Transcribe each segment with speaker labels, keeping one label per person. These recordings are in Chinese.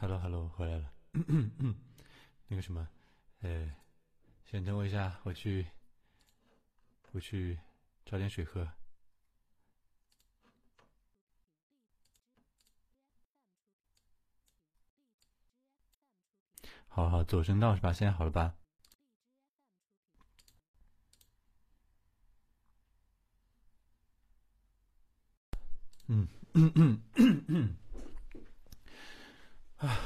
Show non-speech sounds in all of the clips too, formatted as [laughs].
Speaker 1: Hello，Hello，回来了。[clears throat] 那个什么，呃，先等我一下，我去，我去找点水喝。好好，走声道是吧？现在好了吧？嗯嗯嗯嗯嗯，啊，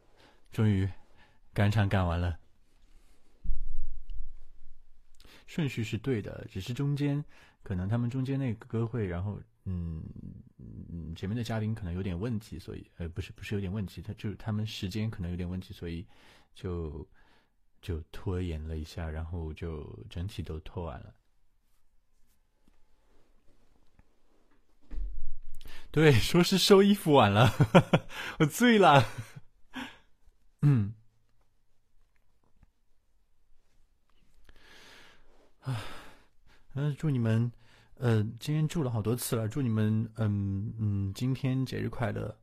Speaker 1: [sighs] 终于赶场赶完了，顺序是对的，只是中间可能他们中间那个歌会，然后嗯嗯，前面的嘉宾可能有点问题，所以呃不是不是有点问题，他就是他们时间可能有点问题，所以就就拖延了一下，然后就整体都拖完了。对，[laughs] 说是收衣服晚了，我醉了。嗯，啊，嗯，祝你们，呃，今天祝了好多次了，祝你们，嗯嗯，今天节日快乐。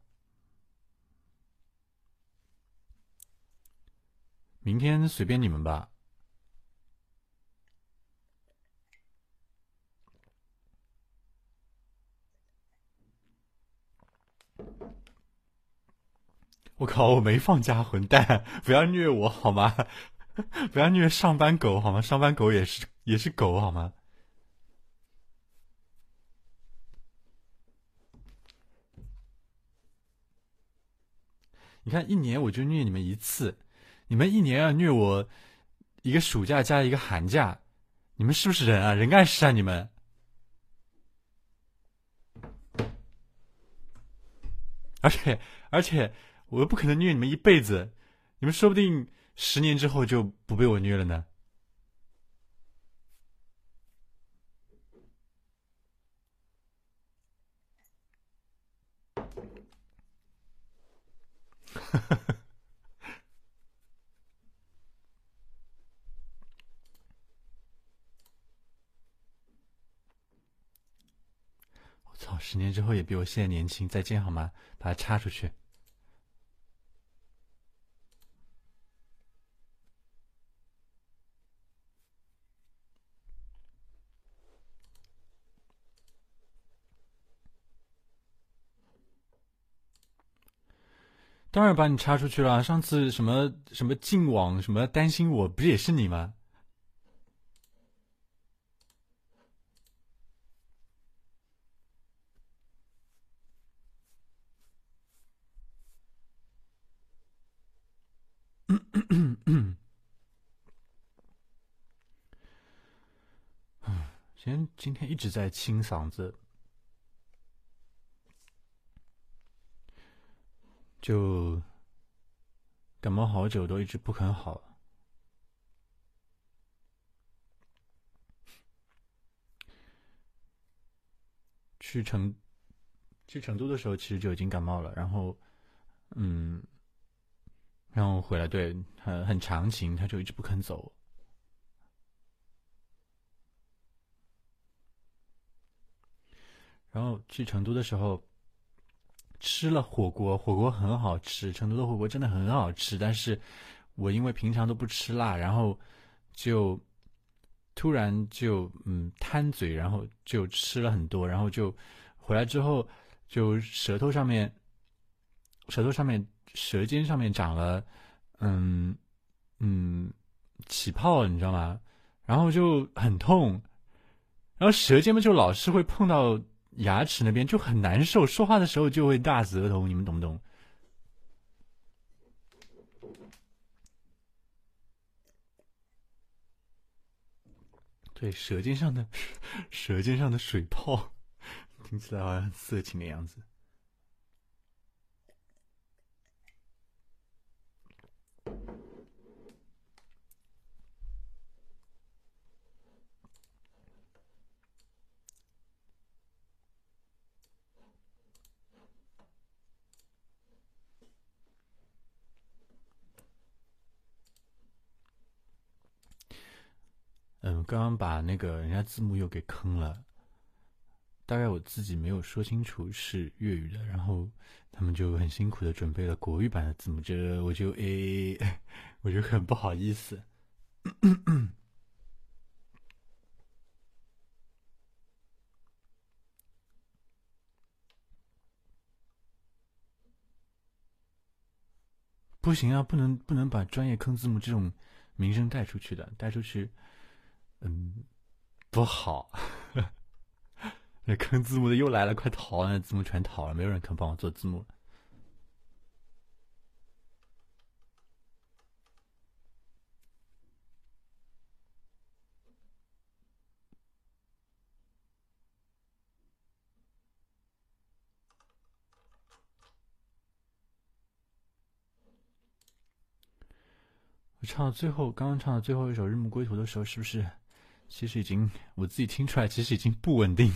Speaker 1: 明天随便你们吧。我靠！我没放假，混蛋！不要虐我好吗？[laughs] 不要虐上班狗好吗？上班狗也是也是狗好吗？你看，一年我就虐你们一次，你们一年要虐我一个暑假加一个寒假，你们是不是人啊？人干事啊？你们？而且，而且。我又不可能虐你们一辈子，你们说不定十年之后就不被我虐了呢。[laughs] 我操！十年之后也比我现在年轻，再见好吗？把它插出去。当然把你插出去了。上次什么什么禁网，什么担心我，不是也是你吗？[coughs] 今今天一直在清嗓子。就感冒好久都一直不肯好，去成去成都的时候其实就已经感冒了，然后嗯，然后回来对很很长情，他就一直不肯走，然后去成都的时候。吃了火锅，火锅很好吃，成都的火锅真的很好吃。但是，我因为平常都不吃辣，然后就突然就嗯贪嘴，然后就吃了很多，然后就回来之后就舌头上面、舌头上面、舌尖上面长了嗯嗯起泡，你知道吗？然后就很痛，然后舌尖嘛就老是会碰到。牙齿那边就很难受，说话的时候就会大舌头，你们懂不懂？对，舌尖上的 [laughs] 舌尖上的水泡，听起来好像很色情的样子。刚刚把那个人家字幕又给坑了。大概我自己没有说清楚是粤语的，然后他们就很辛苦的准备了国语版的字幕，这我就 [laughs] 诶，[laughs] 我就很不好意思。不行啊，不能不能把专业坑字幕这种名声带出去的，带出去，嗯，不好。[laughs] 那坑字幕的又来了，快逃！那字幕全逃了，没有人肯帮我做字幕了。我。唱到最后，刚刚唱的最后一首《日暮归途》的时候，是不是其实已经我自己听出来，其实已经不稳定？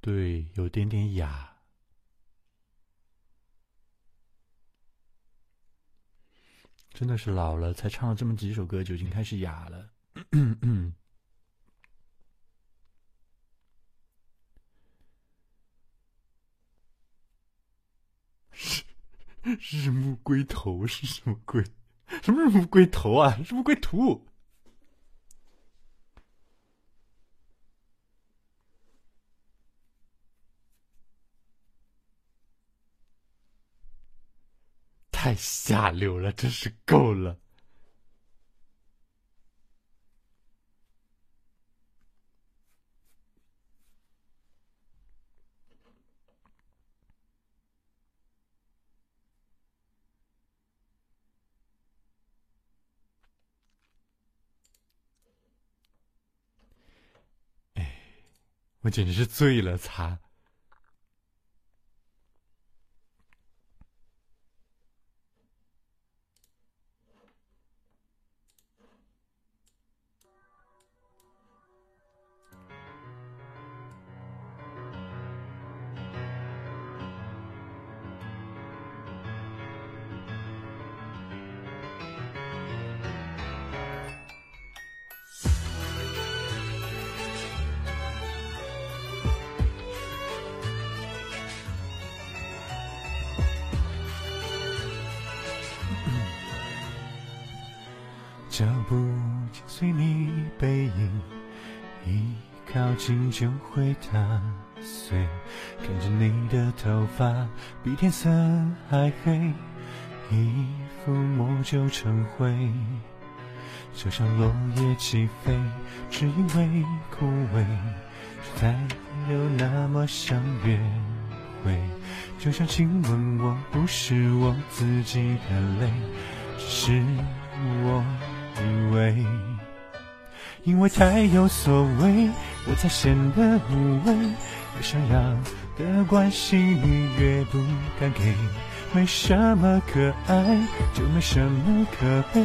Speaker 1: 对，有点点哑。真的是老了，才唱了这么几首歌就已经开始哑了。日暮归头是什么鬼？什么日暮归头啊？日暮归途。太下流了，真是够了！哎，我简直是醉了，擦！天色还黑，一抚摸就成灰。就像落叶起飞，只因为枯萎，才有那么想约会。就像亲吻我不是我自己的泪，只是我。以为，因为太有所谓，我才显得无畏。越想要的关系，你越不敢给。没什么可爱，就没什么可悲。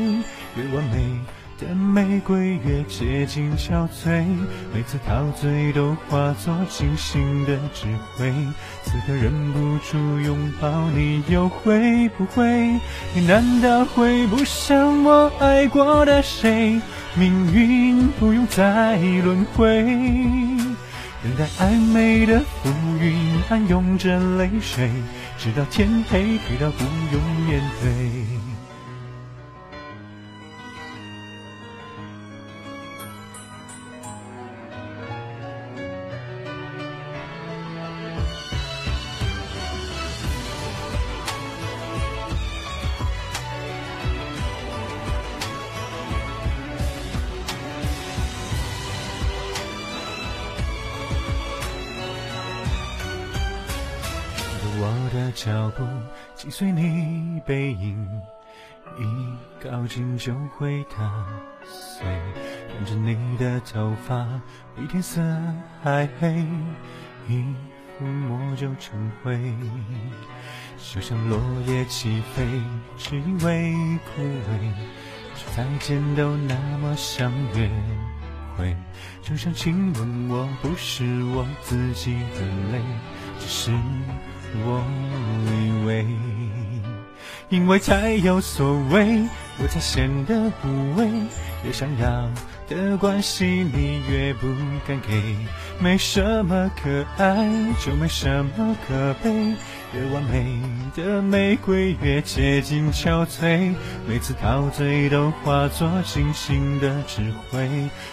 Speaker 1: 越完美。的玫瑰越接近憔悴，每次陶醉都化作清醒的智慧。此刻忍不住拥抱你，又会不会？你难道会不像我爱？过的谁？命运不用再轮回，等待暧昧的浮云，暗涌着泪水，直到天黑，黑到不用面对。随你背影，一靠近就会打碎。看着你的头发比天色还黑，一抚摸就成灰。就像落叶起飞，只因为枯萎，说再见都那么像约会，就像亲吻我不是我自己的泪，只是我以为，因为太有所谓，我才显得无畏，越想要的关系你越不敢给，没什么可爱，就没什么可悲。越完美的玫瑰越接近憔悴，每次陶醉都化作清醒的智慧。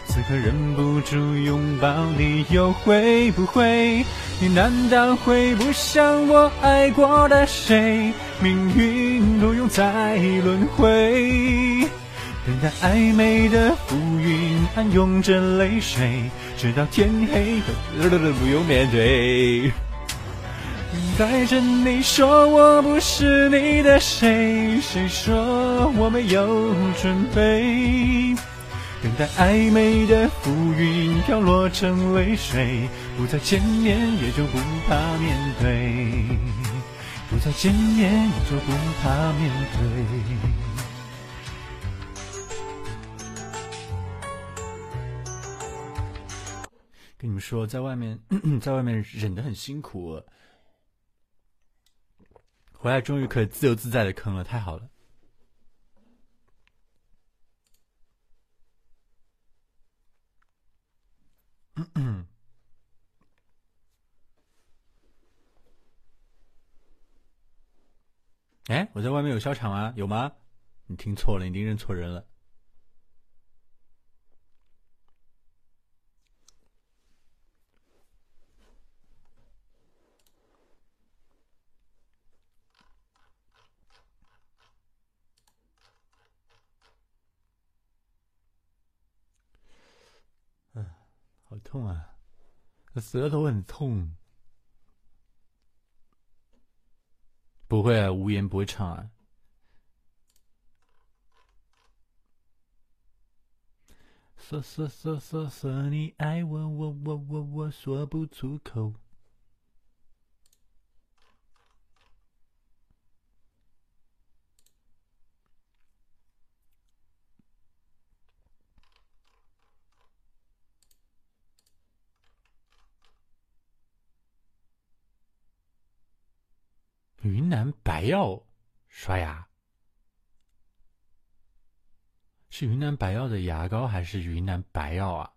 Speaker 1: 此刻忍不住拥抱你，又会不会？你难道会不像我爱过的谁？命运不用再轮回，等待暧昧的浮云，暗涌着泪水，直到天黑都不用面对。[laughs] 在这你说我不是你的谁？谁说我没有准备？等待暧昧的浮云飘落成泪水，不再见面也就不怕面对，不再见面也就不怕面对。跟你们说，在外面，[clears throat] 在外面忍得很辛苦。回来终于可以自由自在的坑了，太好了！[clears throat] 哎，我在外面有消场啊？有吗？你听错了，你一定认错人了。好痛啊！舌头很痛。不会啊，无言不会唱啊。说说说说说你爱我，我我我我说不出口。云南白药刷牙是云南白药的牙膏还是云南白药啊？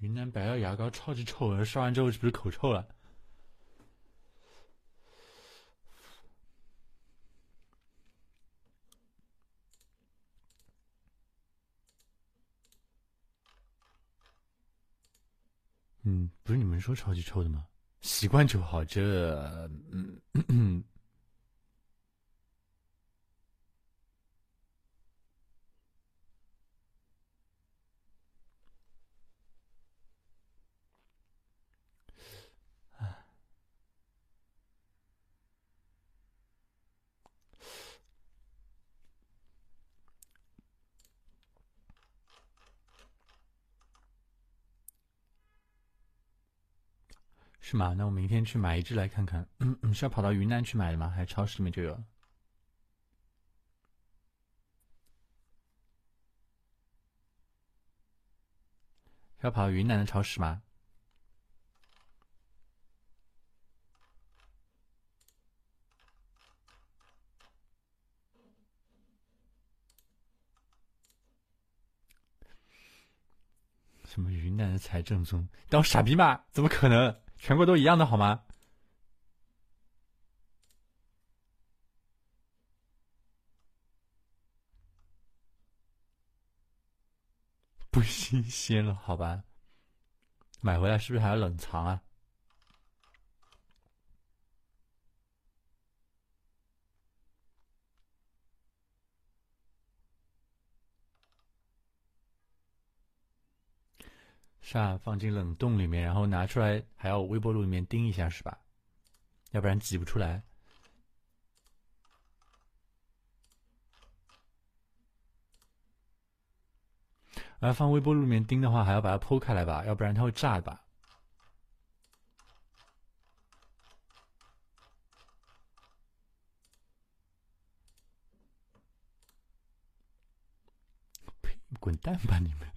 Speaker 1: 云南白药牙膏超级臭，刷完之后是不是口臭了？嗯，不是你们说超级臭的吗？习惯就好，这嗯。是吗？那我明天去买一只来看看。嗯，是要跑到云南去买的吗？还是超市里面就有？要跑到云南的超市吗？什么云南的才正宗？当傻逼吗？怎么可能？全国都一样的好吗？不新鲜了，好吧？买回来是不是还要冷藏啊？是啊，放进冷冻里面，然后拿出来还要微波炉里面叮一下，是吧？要不然挤不出来。而放微波炉里面叮的话，还要把它剖开来吧，要不然它会炸吧。呸！滚蛋吧你们！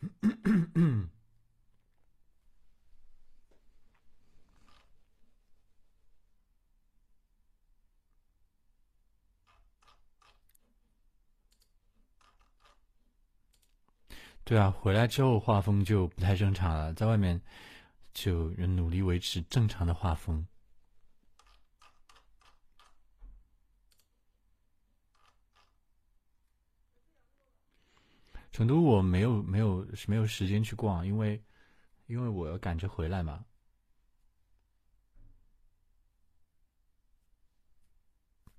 Speaker 1: [clears throat] 对啊，回来之后画风就不太正常了，在外面就努力维持正常的画风。成都我没有没有没有时间去逛，因为因为我要赶着回来嘛。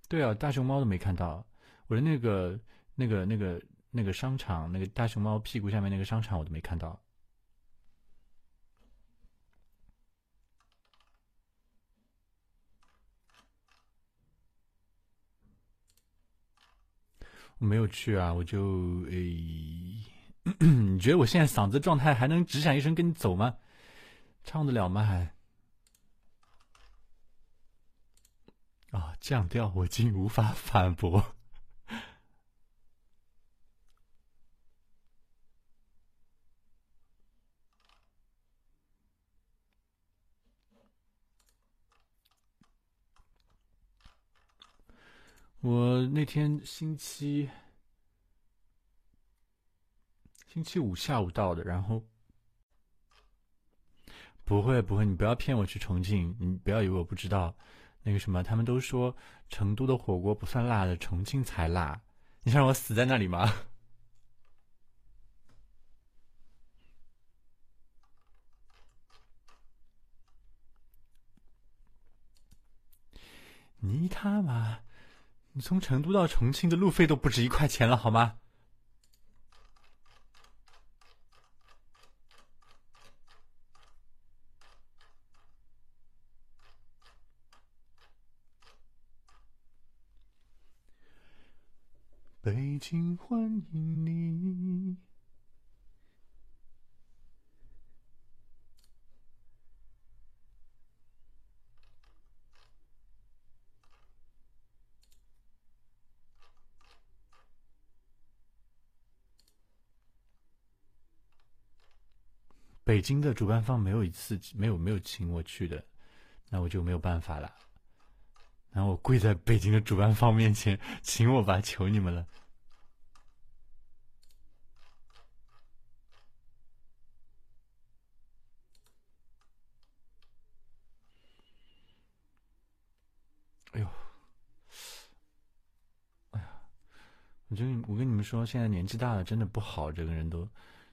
Speaker 1: 对啊，大熊猫都没看到，我的那个那个那个。那个商场，那个大熊猫屁股下面那个商场，我都没看到。我没有去啊，我就诶，你觉得我现在嗓子状态还能只响一声跟你走吗？唱得了吗？还？啊，降调我竟无法反驳。我那天星期星期五下午到的，然后不会不会，你不要骗我去重庆，你不要以为我不知道那个什么，他们都说成都的火锅不算辣的，重庆才辣，你想让我死在那里吗？[laughs] 你他妈！你从成都到重庆的路费都不止一块钱了，好吗？北京欢迎你。北京的主办方没有一次没有没有请我去的，那我就没有办法了。然后我跪在北京的主办方面前，请我吧，求你们了。哎呦，哎呀，我就我跟你们说，现在年纪大了，真的不好，整个人都。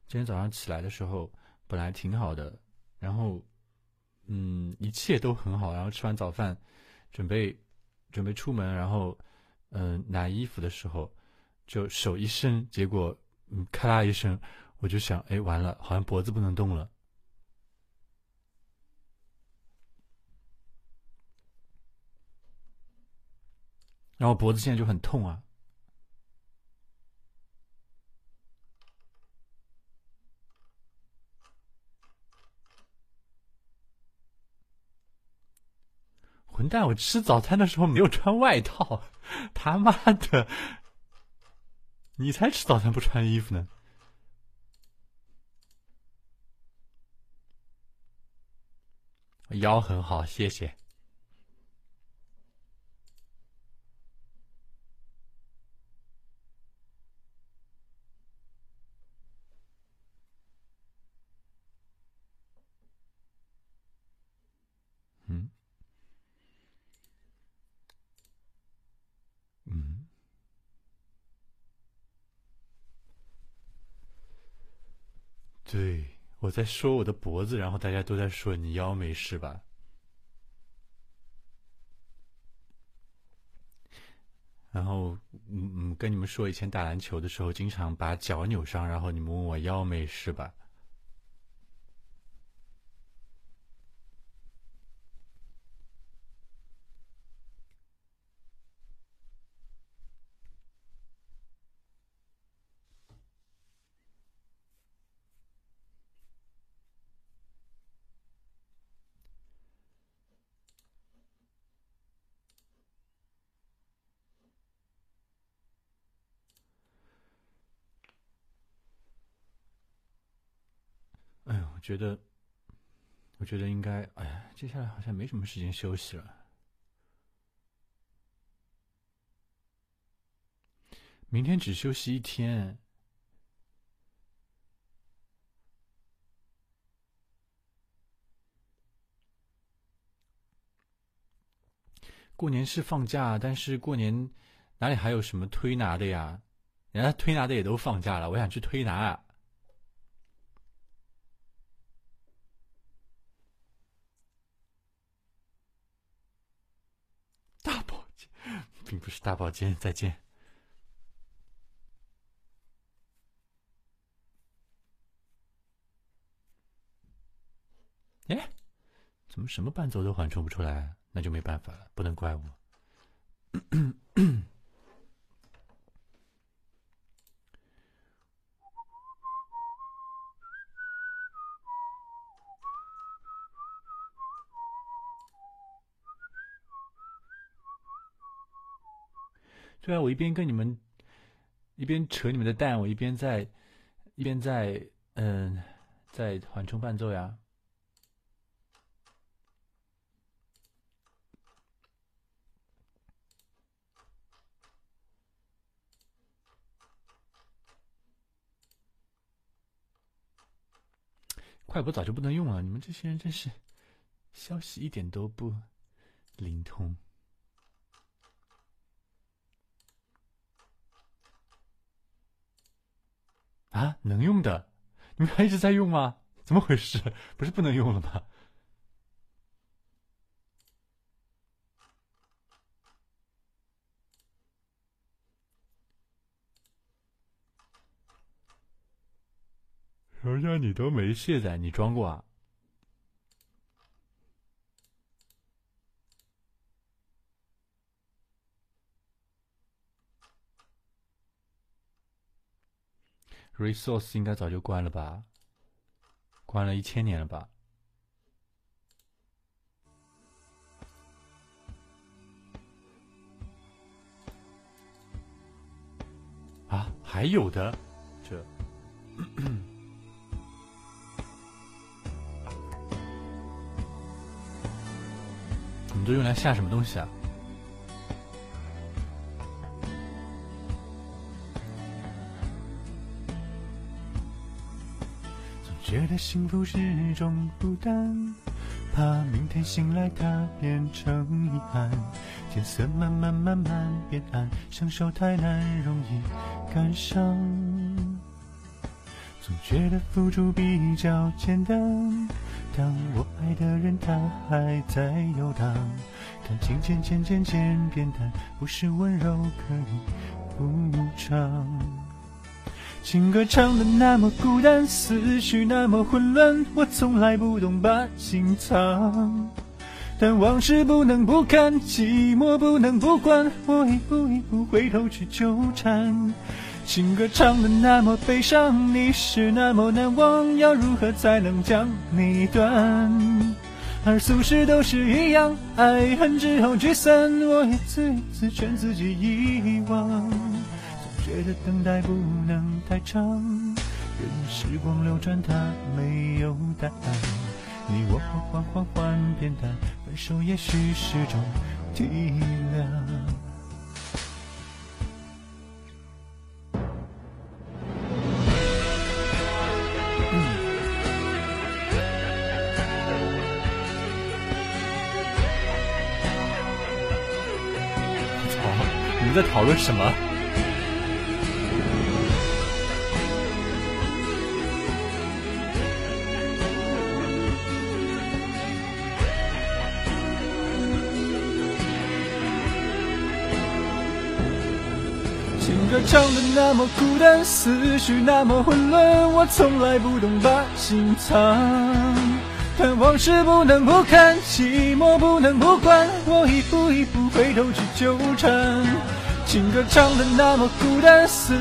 Speaker 1: 今天早上起来的时候。本来挺好的，然后，嗯，一切都很好。然后吃完早饭，准备准备出门，然后，嗯，拿衣服的时候，就手一伸，结果，嗯，咔啦一声，我就想，哎，完了，好像脖子不能动了，然后脖子现在就很痛啊。混蛋！我吃早餐的时候没有穿外套，他妈的！你才吃早餐不穿衣服呢。腰很好，谢谢。我在说我的脖子然后大家都在说你腰没事吧？然后嗯嗯跟你们说以前打篮球的时候经常把脚扭伤然后你们问我腰没事吧？觉得，我觉得应该，哎呀，接下来好像没什么时间休息了。明天只休息一天，过年是放假，但是过年哪里还有什么推拿的呀？人家推拿的也都放假了，我想去推拿。并不是大保健，再见。哎，怎么什么伴奏都缓冲不出来？那就没办法了，不能怪我。[coughs] 对啊，我一边跟你们一边扯你们的蛋，我一边在一边在嗯在缓冲伴奏呀。快播早就不能用了，你们这些人真是消息一点都不灵通。啊，能用的，你们还一直在用吗？怎么回事？不是不能用了吗？人家你都没卸载，你装过啊？Resource 应该早就关了吧？关了一千年了吧？啊，还有的，这，[coughs] 你都用来下什么东西啊？觉得幸福是种负担，怕明天醒来它变成遗憾。天色慢慢慢慢变暗，享受太难，容易感伤。总觉得付出比较简单，当我爱的人他还在游荡，感情渐渐渐渐变淡，不是温柔可以补偿。情歌唱的那么孤单，思绪那么混乱，我从来不懂把心藏。但往事不能不看，寂寞不能不管，我一步一步回头去纠缠。情歌唱的那么悲伤，你是那么难忘，要如何才能将你断？而俗事都是一样，爱恨之后聚散，我一次一次劝自己遗忘。觉得等待不能太长，任时光流转，它没有答案。你我缓缓缓变淡，分手也许是种体谅。你们在讨论什么？歌唱的那么孤单，思绪那么混乱，我从来不懂把心藏。但往事不能不看，寂寞不能不管，我一步一步回头去纠缠。情歌唱的那么孤单，死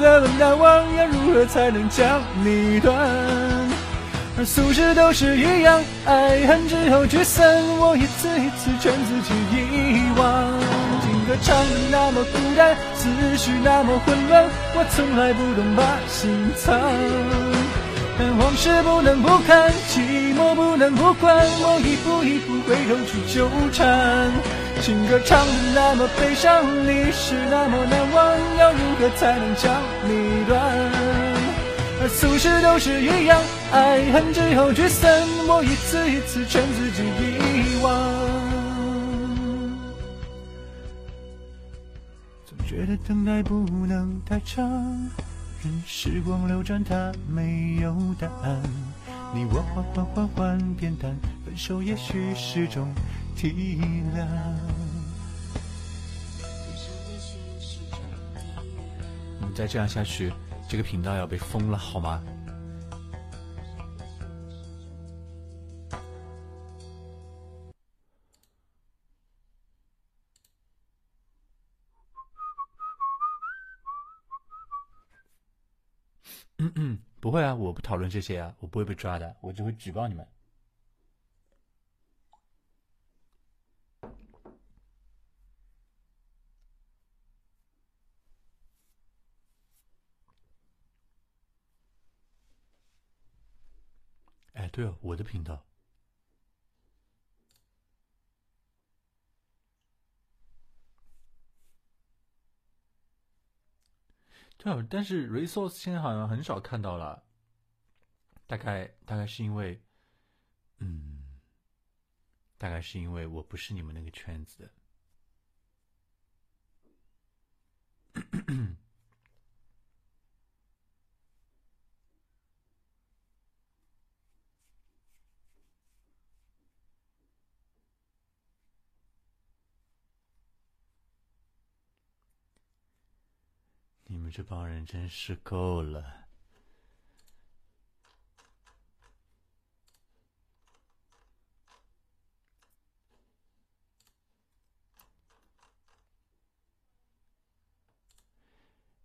Speaker 1: 了的难忘，要如何才能将你断？而俗世都是一样，爱恨之后聚散，我一次一次劝自己遗忘。歌唱的那么孤单，思绪那么混乱，我从来不懂把心藏。但往事不能不看，寂寞不能不管，我一步一步回头去纠缠。情歌唱的那么悲伤，历史那么难忘，要如何才能将你断？而俗世都是一样，爱恨之后聚散，我一次一次劝自己遗忘。觉得等待不能太长，任时光流转，它没有答案。你我缓缓缓缓变淡，分手也许是种体谅。你再这样下去。这个频道要被封了，好吗？嗯嗯，不会啊，我不讨论这些啊，我不会被抓的，我只会举报你们。哎对哦，我的频道。对，但是 resource 现在好像很少看到了，大概大概是因为，嗯，大概是因为我不是你们那个圈子的。这帮人真是够了！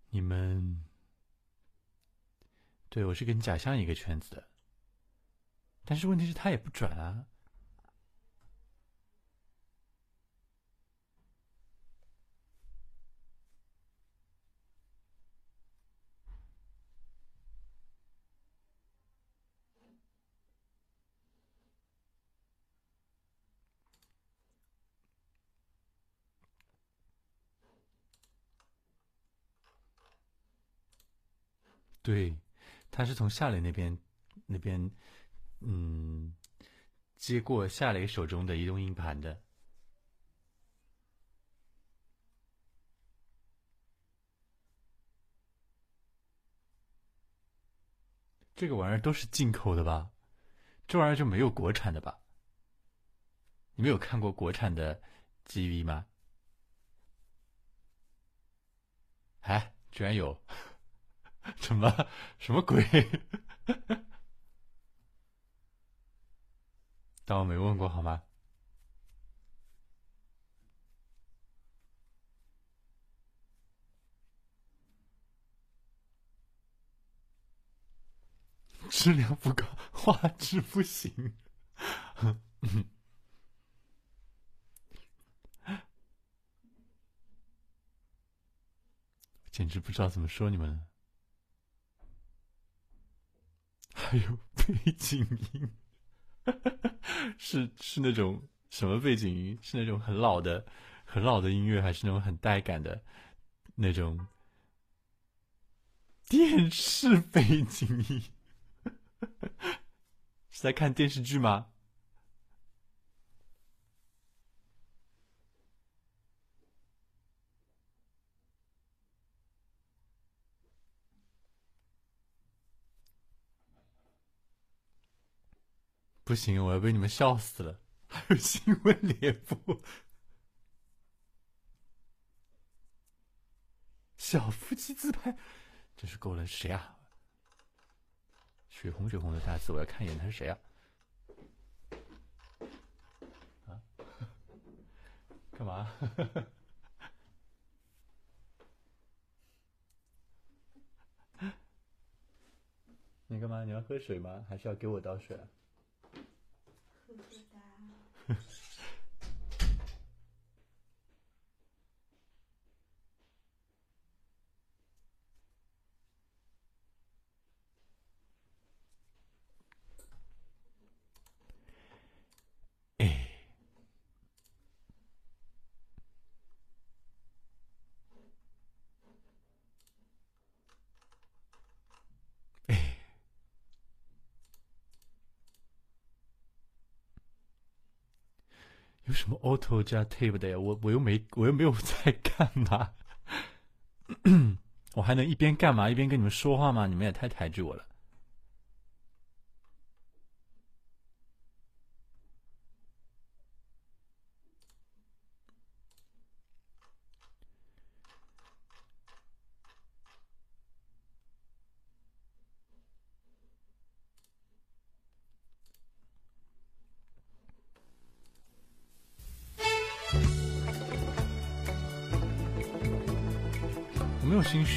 Speaker 1: 你们，对我是跟假象一个圈子的，但是问题是，他也不转啊。对，他是从夏雷那边那边，嗯，接过夏雷手中的移动硬盘的。这个玩意儿都是进口的吧？这玩意儿就没有国产的吧？你们有看过国产的 GV 吗？哎，居然有！[laughs] 什么什么鬼？[laughs] 当我没问过好吗？质量不高，画质不行，[laughs] 简直不知道怎么说你们。还有背景音，[laughs] 是是那种什么背景音？是那种很老的、很老的音乐，还是那种很带感的那种电视背景音？[laughs] 是在看电视剧吗？不行，我要被你们笑死了！还有新闻联播，小夫妻自拍，真是够了！谁啊？血红血红的大字，我要看一眼他是谁啊？啊？干嘛？[laughs] 你干嘛？你要喝水吗？还是要给我倒水？
Speaker 2: Okay.
Speaker 1: 有什么 auto 加 tape 的呀？我我又没我又没有在干嘛，[coughs] 我还能一边干嘛一边跟你们说话吗？你们也太抬举我了。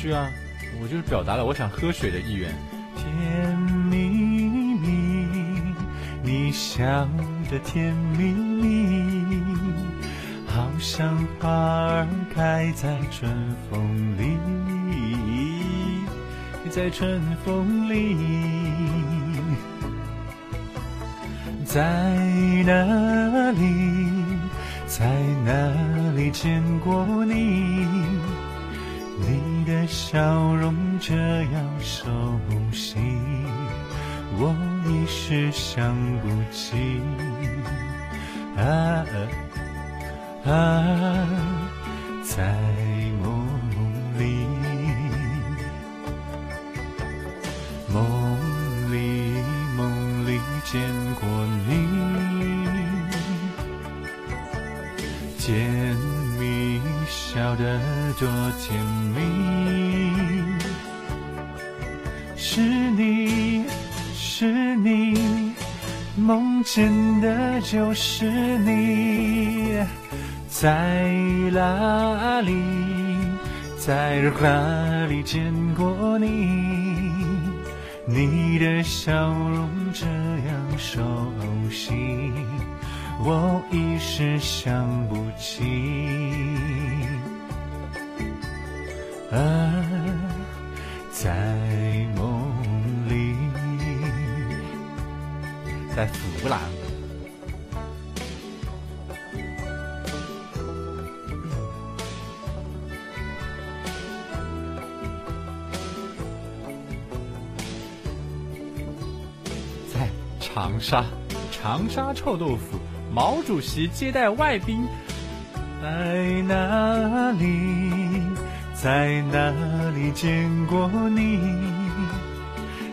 Speaker 1: 虚啊，我就是表达了我想喝水的意愿。甜蜜蜜，你笑得甜蜜蜜，好像花儿开在春风里，在春风里，在哪里，在哪里见过你？你的笑容这样熟悉，我一时想不起。啊啊，在梦里，梦里梦里见过你，见笑得多甜蜜，是你是你，梦见的就是你，在哪里，在哪里见过你？你的笑容这样熟悉，我一时想不起。啊，在梦里，在湖南，在长沙，长沙臭豆腐，毛主席接待外宾，在哪里？在哪里见过你？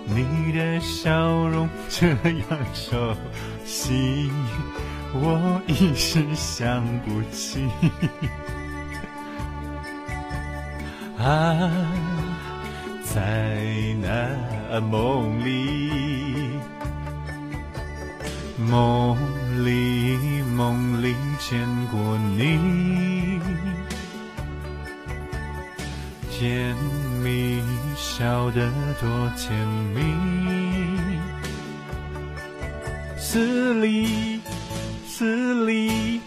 Speaker 1: 你的笑容这样熟悉，我一时想不起。[laughs] 啊，在那梦里，梦里梦里见过你。甜蜜笑得多甜蜜，死里死里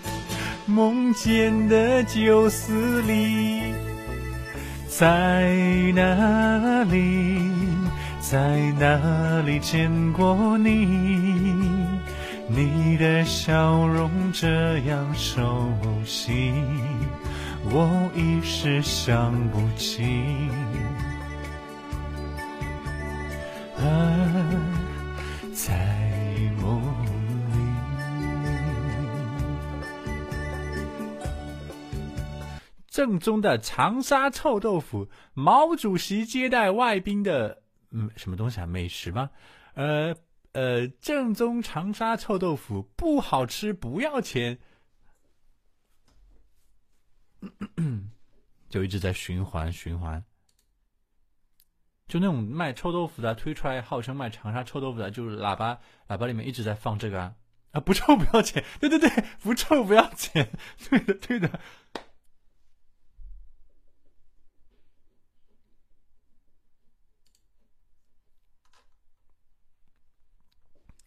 Speaker 1: 梦见的旧死里，在哪里在哪里见过你？你的笑容这样熟悉。我一时想不起，在梦里，正宗的长沙臭豆腐，毛主席接待外宾的，嗯，什么东西啊？美食吗？呃呃，正宗长沙臭豆腐不好吃不要钱。[clears throat] 就一直在循环循环。就那种卖臭豆腐的，推出来号称卖长沙臭豆腐的，就是喇叭喇叭里面一直在放这个啊啊，[laughs] 不臭不要钱，对对对，[laughs] 不臭不要钱，对的对的。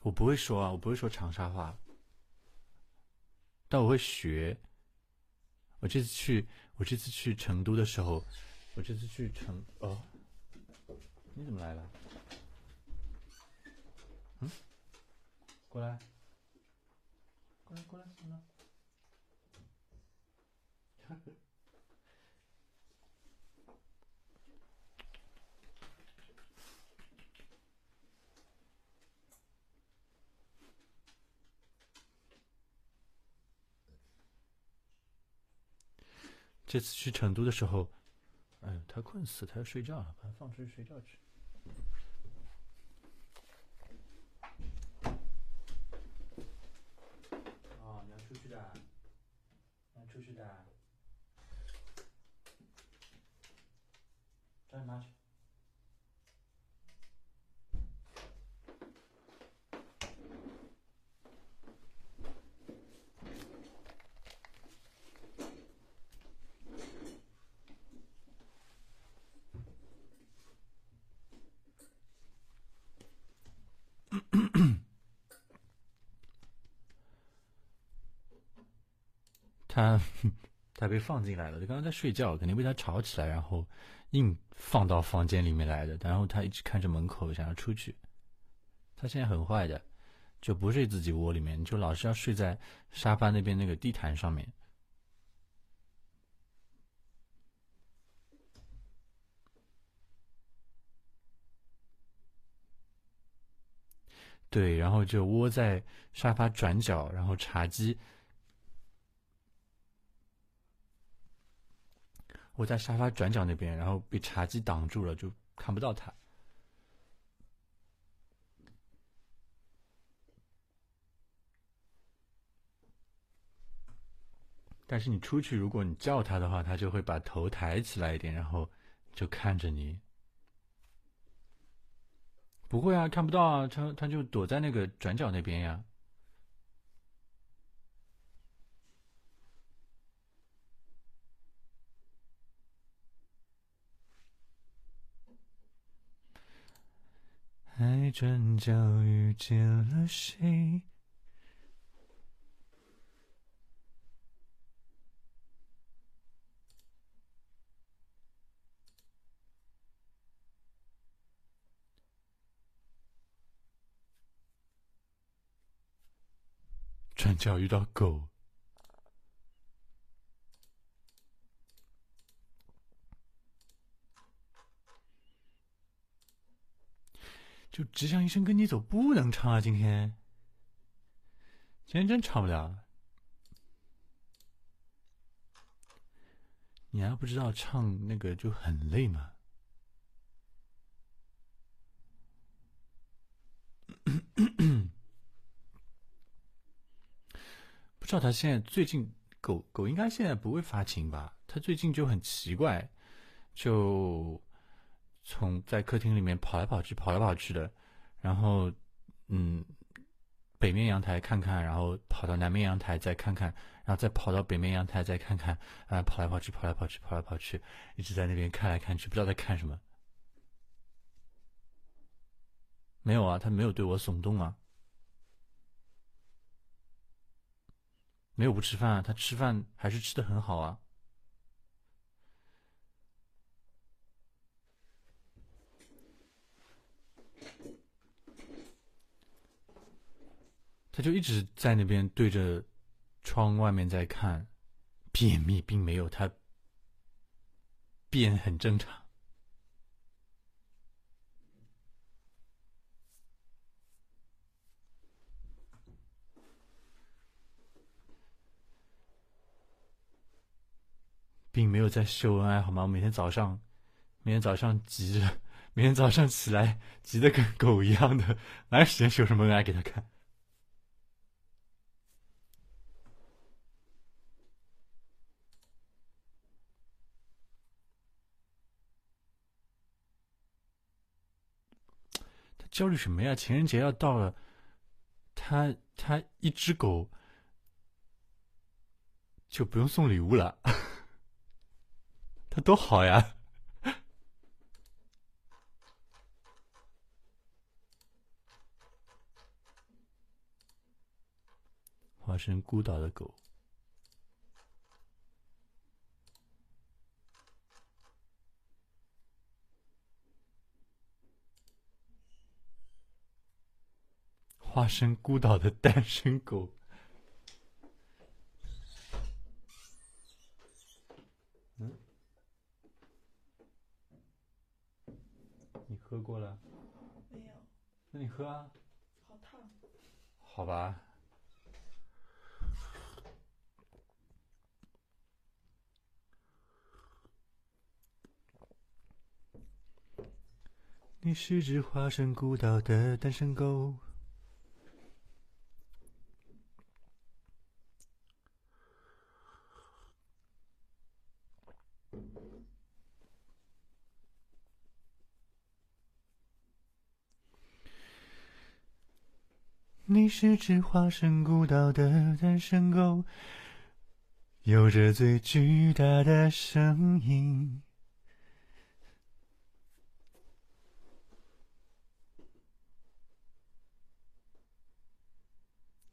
Speaker 1: 我不会说啊，我不会说长沙话，但我会学。我这次去，我这次去成都的时候，我这次去成哦，你怎么来了？嗯，过来，过来过来，怎么了？这次去成都的时候，哎呦，他困死，他要睡觉了，把他放出去睡觉去。哦，你要出去的，你要出去的，找你妈去。他他被放进来了，他刚刚在睡觉，肯定被他吵起来，然后硬放到房间里面来的。然后他一直看着门口，想要出去。他现在很坏的，就不睡自己窝里面，就老是要睡在沙发那边那个地毯上面。对，然后就窝在沙发转角，然后茶几。我在沙发转角那边，然后被茶几挡住了，就看不到他。但是你出去，如果你叫他的话，他就会把头抬起来一点，然后就看着你。不会啊，看不到啊，他他就躲在那个转角那边呀。爱转角遇见了谁？转角遇到狗。就只想一生跟你走，不能唱啊！今天，今天真唱不了。你还不知道唱那个就很累吗？[coughs] 不知道他现在最近狗狗应该现在不会发情吧？他最近就很奇怪，就。从在客厅里面跑来跑去，跑来跑去的，然后，嗯，北面阳台看看，然后跑到南面阳台再看看，然后再跑到北面阳台再看看，啊，跑来跑去，跑来跑去，跑来跑去，一直在那边看来看去，不知道在看什么。没有啊，他没有对我耸动啊，没有不吃饭啊，他吃饭还是吃的很好啊。他就一直在那边对着窗外面在看，便秘并没有，他便很正常，并没有在秀恩爱，好吗？我每天早上，每天早上急着，每天早上起来急得跟狗一样的，哪有时间秀什么恩爱给他看？焦虑什么呀？情人节要到了，他他一只狗就不用送礼物了，[laughs] 他多好呀！[laughs] 化身孤岛的狗。化身孤岛的单身狗。嗯？你喝过了？
Speaker 2: 没有，
Speaker 1: 那你喝啊。
Speaker 2: 好烫。
Speaker 1: 好吧。你是只化身孤岛的单身狗。你是只化身孤岛的单身狗，有着最巨大的声音，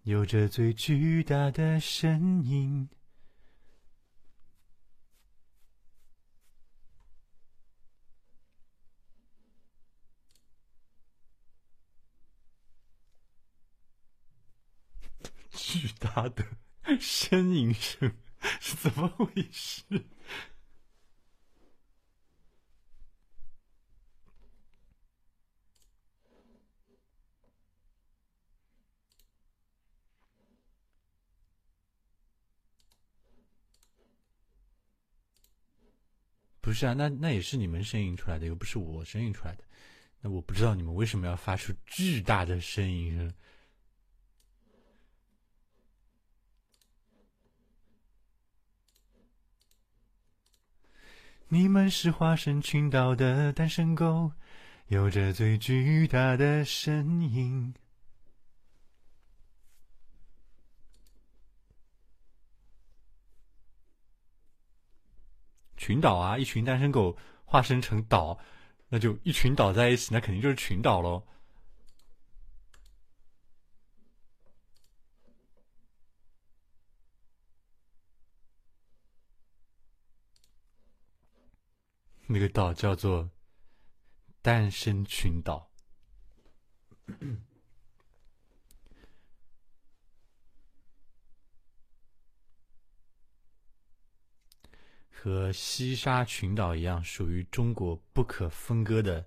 Speaker 1: 有着最巨大的身影。巨大的呻吟声是怎么回事？不是啊，那那也是你们呻吟出来的，又不是我呻吟出来的。那我不知道你们为什么要发出巨大的呻吟声。你们是化身群岛的单身狗，有着最巨大的身影。群岛啊，一群单身狗化身成岛，那就一群岛在一起，那肯定就是群岛喽。那个岛叫做单身群岛，和西沙群岛一样，属于中国不可分割的。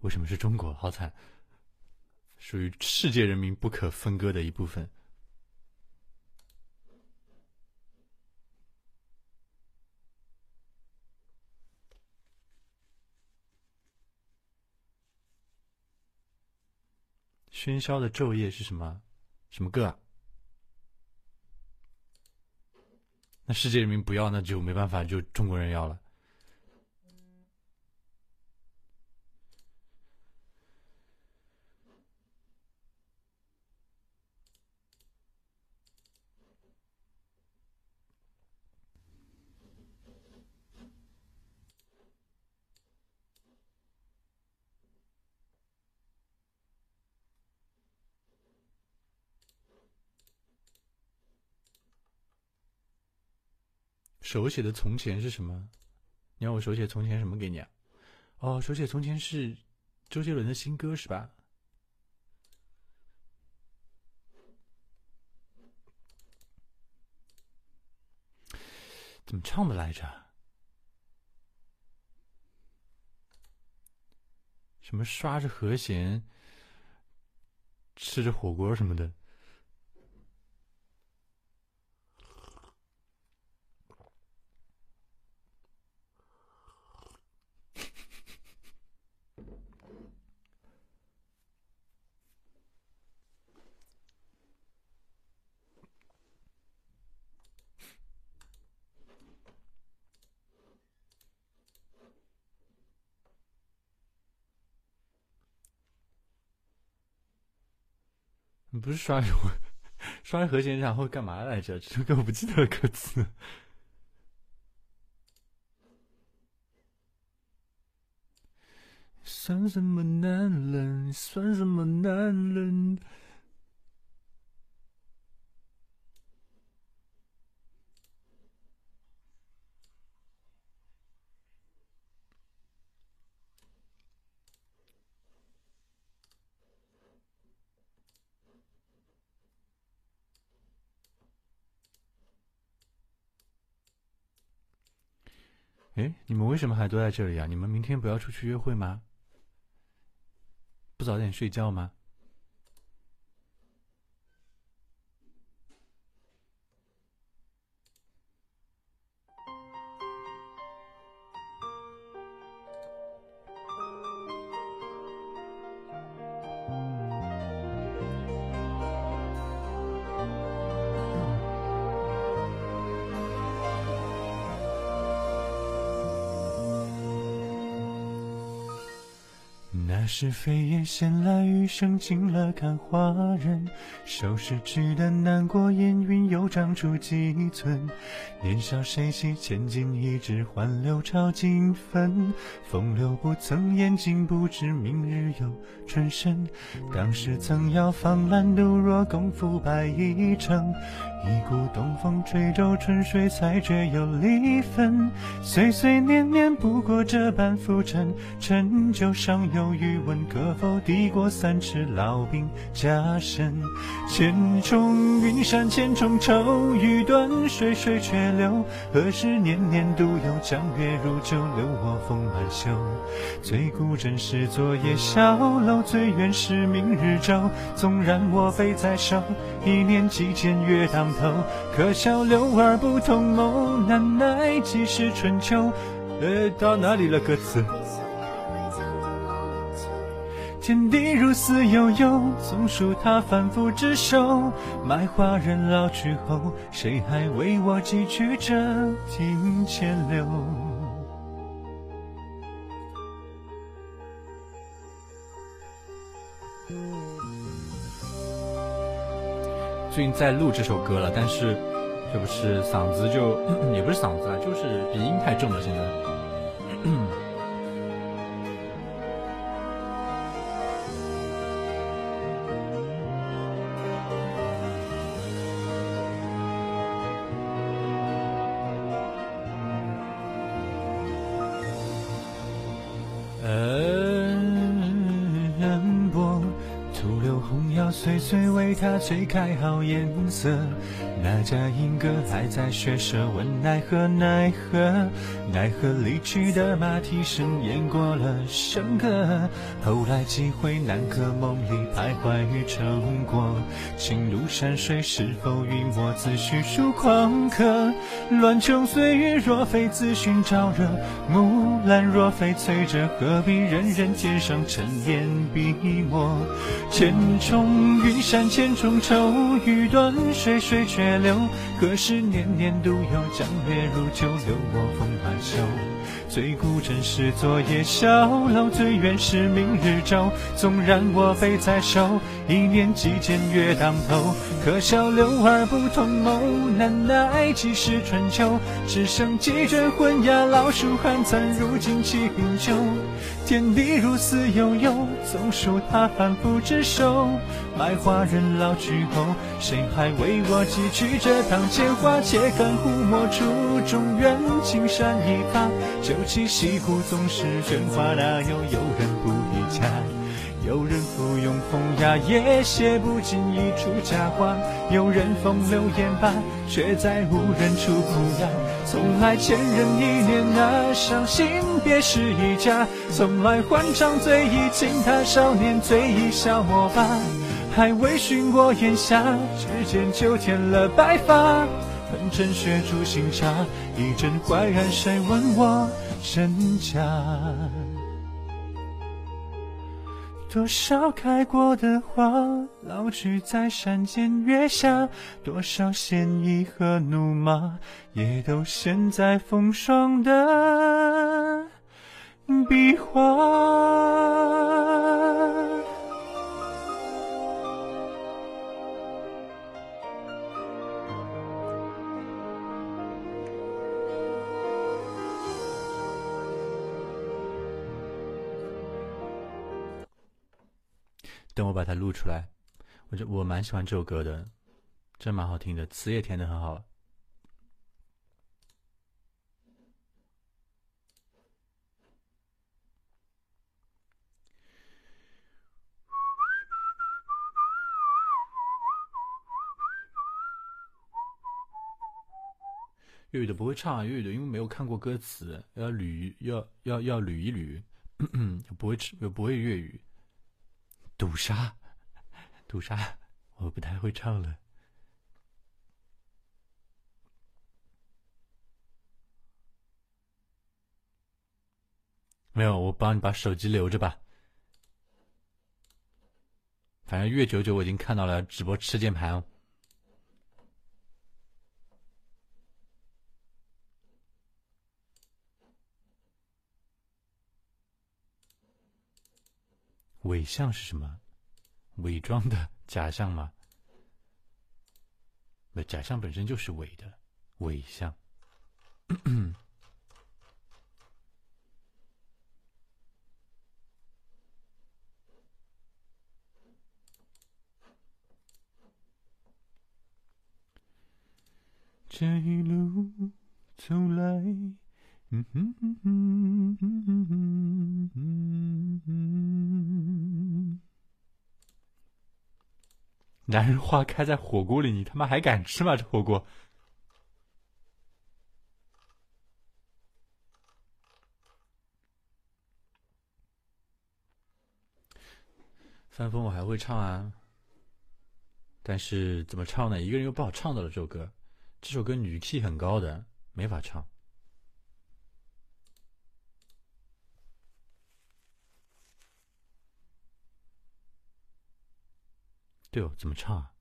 Speaker 1: 为什么是中国？好惨！属于世界人民不可分割的一部分。喧嚣的昼夜是什么？什么歌？那世界人民不要，那就没办法，就中国人要了。手写的从前是什么？你让我手写从前什么给你啊？哦，手写从前是周杰伦的新歌是吧？怎么唱的来着？什么刷着和弦，吃着火锅什么的？不是双人 [laughs] 双人和弦然后干嘛来着？这首歌我不记得歌词。算什么男人？算什么男人？哎，你们为什么还都在这里啊？你们明天不要出去约会吗？不早点睡觉吗？是飞燕衔来余生，尽了看花人。收拾纸的难过，烟云又长出几寸。年少谁惜千金一掷，换流朝金粉。风流不曾言，今不知明日有春深。当时曾要放蓝度若共赴白一城。一股东风吹皱春水，才觉有离分。岁岁年年不过这般浮沉，陈旧尚有余温，可否抵过三尺老兵加身？千重云山千重愁，欲断水水却流。何时年年独有江月如旧，留我风满袖。最孤枕是昨夜小楼，最远是明日舟。纵然我背在手，一念几间月当。可笑柳儿不同谋，难耐几时春秋？呃，到哪里了？歌词。天地如斯悠悠，总属他反复执手。卖花人老去后，谁还为我寄去这庭前柳？最近在录这首歌了，但是这不是嗓子就 [clears throat] 也不是嗓子啊，就是鼻音太重了，现在。吹开好颜色，那家莺歌还在学舌问奈何奈何？奈何离去的马蹄声淹过了笙歌。后来几回南柯梦里徘徊于城郭，情路山水是否与我自叙述狂客？乱琼碎玉若非自寻招惹，木兰若非催着，何必人人肩上尘烟笔墨？千重。云山千重愁，欲断水水却流。可是年年都有江月如旧，留我风满袖。最孤枕是昨夜小楼，最远是明日舟。纵然我背在手，一念即间月当头。可笑六耳不同谋，难耐几时春秋。只剩几卷昏鸦，老树寒残，如今清秋。天地如斯悠悠，总数他反复执手。卖花人老去后，谁还为我寄去这堂前花？且看胡墨处，中原青山一踏。酒旗西湖总是喧哗，哪有游人不依家？有人附庸风雅，也写不尽一出佳话；有人风流言罢，却在无人处哭哑。从来千人一念啊，伤心别是一家。从来欢唱醉意，轻踏少年醉意笑我吧。还未寻过烟霞，只见秋添了白发。喷尘雪煮新茶，一阵怀然，谁问我真假？多少开过的花，老去在山间月下；多少鲜衣和怒马，也都陷在风霜的 [laughs] 笔画。”。等我把它录出来。我就我蛮喜欢这首歌的，真蛮好听的，词也填的很好。粤语的不会唱，粤语的因为没有看过歌词，要捋要要要捋一捋，[coughs] 不会又不会粤语。赌杀，赌杀，我不太会唱了。没有，我帮你把手机留着吧。反正月九九我已经看到了直播吃键盘。伪象是什么？伪装的假象吗？那假象本身就是伪的，伪象。这一路走来，[laughs] 男人花开在火锅里，你他妈还敢吃吗？这火锅。翻风我还会唱啊，但是怎么唱呢？一个人又不好唱到了这首歌。这首歌女气很高的，没法唱。对哦，怎么唱啊？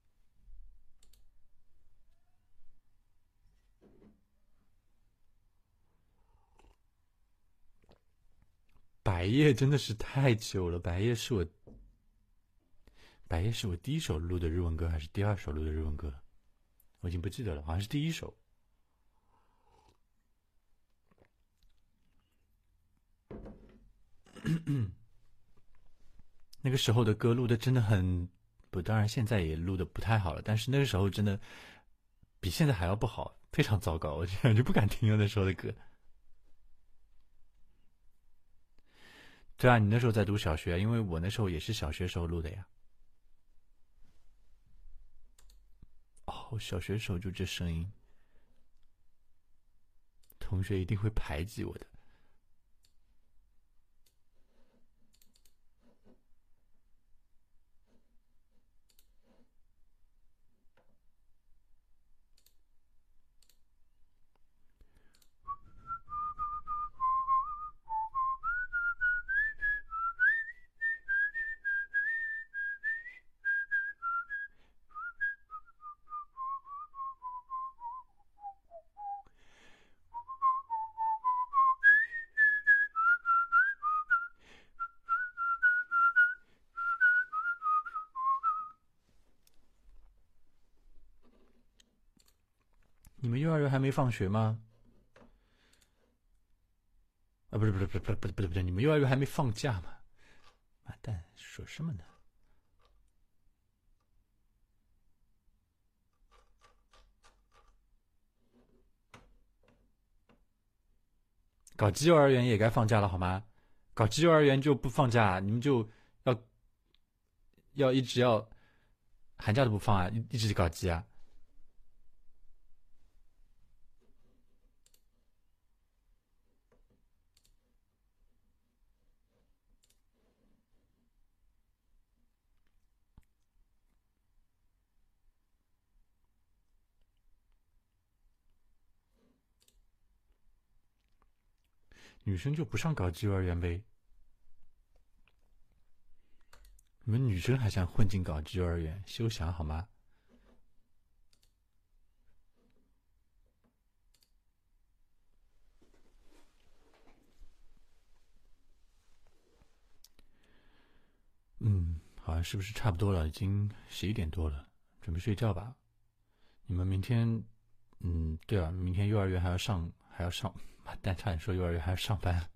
Speaker 1: 白夜真的是太久了，白夜是我，白夜是我第一首录的日文歌，还是第二首录的日文歌？我已经不记得了，好像是第一首。[clears throat] 那个时候的歌录的真的很不，当然现在也录的不太好了，但是那个时候真的比现在还要不好，非常糟糕，我这样就不敢听了那时候的歌。对啊，你那时候在读小学，因为我那时候也是小学时候录的呀。哦，小学时候就这声音，同学一定会排挤我的。没放学吗？啊，不是不是不是不是不是不是不，你们幼儿园还没放假吗？妈蛋，说什么呢？搞基幼儿园也该放假了好吗？搞基幼儿园就不放假，你们就要要一直要寒假都不放啊，一一直搞基啊？女生就不上搞基幼儿园呗？你们女生还想混进搞基幼儿园？休想好吗？嗯，好像是不是差不多了？已经十一点多了，准备睡觉吧。你们明天，嗯，对啊，明天幼儿园还要上，还要上。妈蛋，差点说幼儿园还要上班，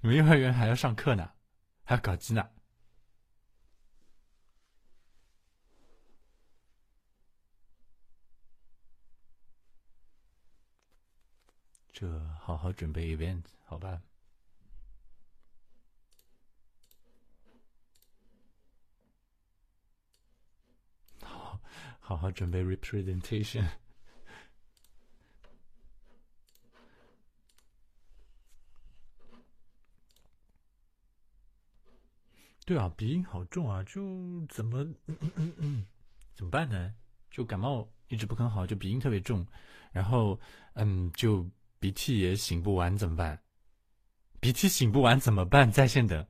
Speaker 1: 你们幼儿园还要上课呢，还要搞基呢。这好好准备 event 好吧。好好准备 representation。对啊，鼻音好重啊，就怎么嗯嗯嗯怎么办呢？就感冒一直不很好，就鼻音特别重，然后嗯，就鼻涕也擤不完，怎么办？鼻涕擤不完怎么办？在线等。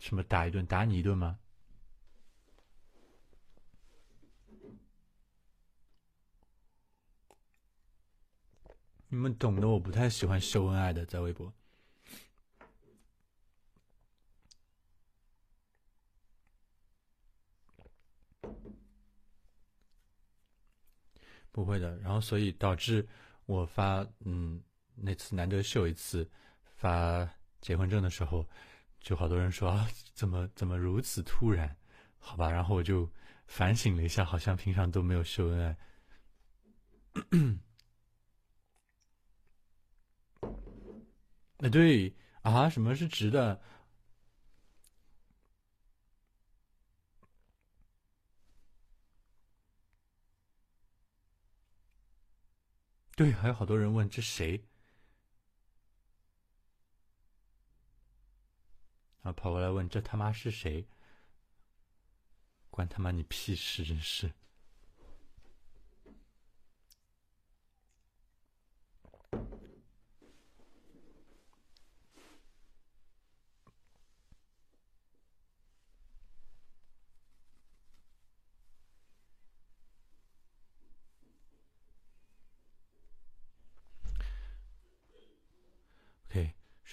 Speaker 1: 什么打一顿？打你一顿吗？你们懂的，我不太喜欢秀恩爱的，在微博。不会的，然后所以导致我发嗯那次难得秀一次发结婚证的时候，就好多人说啊怎么怎么如此突然？好吧，然后我就反省了一下，好像平常都没有秀恩爱。哎，对啊，什么是直的？对，还有好多人问这谁，啊跑过来问这他妈是谁？关他妈你屁事，真是。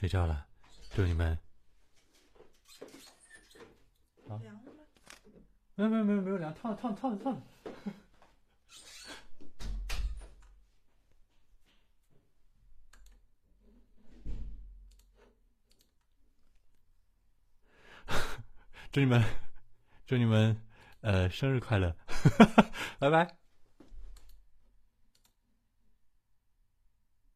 Speaker 1: 睡觉了，祝你们。
Speaker 2: 凉了。
Speaker 1: 没有没有没有没有凉，烫了烫了烫了烫了。[laughs] 祝你们，[laughs] 祝你们，呃，生日快乐！[laughs] 拜拜。